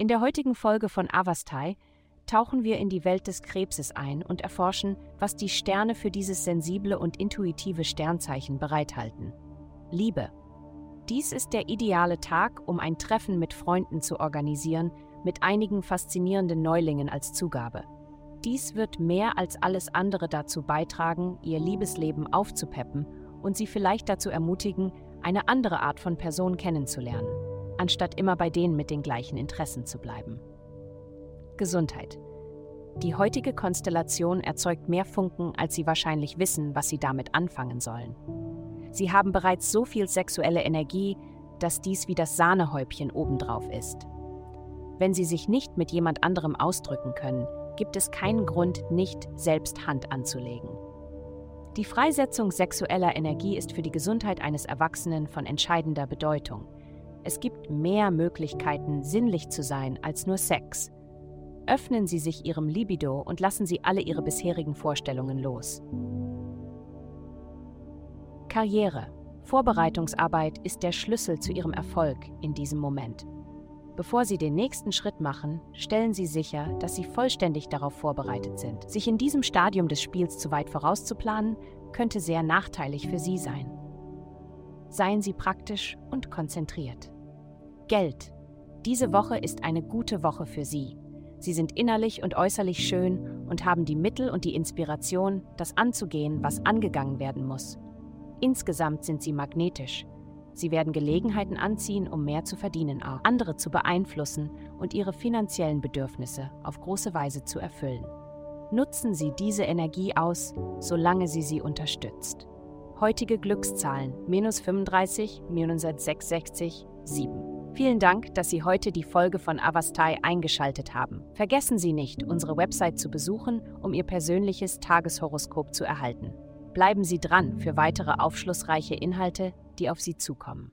In der heutigen Folge von Avastai tauchen wir in die Welt des Krebses ein und erforschen, was die Sterne für dieses sensible und intuitive Sternzeichen bereithalten. Liebe. Dies ist der ideale Tag, um ein Treffen mit Freunden zu organisieren, mit einigen faszinierenden Neulingen als Zugabe. Dies wird mehr als alles andere dazu beitragen, ihr Liebesleben aufzupeppen und sie vielleicht dazu ermutigen, eine andere Art von Person kennenzulernen, anstatt immer bei denen mit den gleichen Interessen zu bleiben. Gesundheit. Die heutige Konstellation erzeugt mehr Funken, als Sie wahrscheinlich wissen, was Sie damit anfangen sollen. Sie haben bereits so viel sexuelle Energie, dass dies wie das Sahnehäubchen obendrauf ist. Wenn Sie sich nicht mit jemand anderem ausdrücken können, gibt es keinen Grund, nicht selbst Hand anzulegen. Die Freisetzung sexueller Energie ist für die Gesundheit eines Erwachsenen von entscheidender Bedeutung. Es gibt mehr Möglichkeiten, sinnlich zu sein als nur Sex. Öffnen Sie sich Ihrem Libido und lassen Sie alle Ihre bisherigen Vorstellungen los. Karriere. Vorbereitungsarbeit ist der Schlüssel zu Ihrem Erfolg in diesem Moment. Bevor Sie den nächsten Schritt machen, stellen Sie sicher, dass Sie vollständig darauf vorbereitet sind. Sich in diesem Stadium des Spiels zu weit vorauszuplanen, könnte sehr nachteilig für Sie sein. Seien Sie praktisch und konzentriert. Geld. Diese Woche ist eine gute Woche für Sie. Sie sind innerlich und äußerlich schön und haben die Mittel und die Inspiration, das anzugehen, was angegangen werden muss. Insgesamt sind Sie magnetisch, Sie werden Gelegenheiten anziehen, um mehr zu verdienen, auch andere zu beeinflussen und ihre finanziellen Bedürfnisse auf große Weise zu erfüllen. Nutzen Sie diese Energie aus, solange sie sie unterstützt. Heutige Glückszahlen minus 35, minus 666, 7. Vielen Dank, dass Sie heute die Folge von Avastai eingeschaltet haben. Vergessen Sie nicht, unsere Website zu besuchen, um Ihr persönliches Tageshoroskop zu erhalten. Bleiben Sie dran für weitere aufschlussreiche Inhalte, die auf Sie zukommen.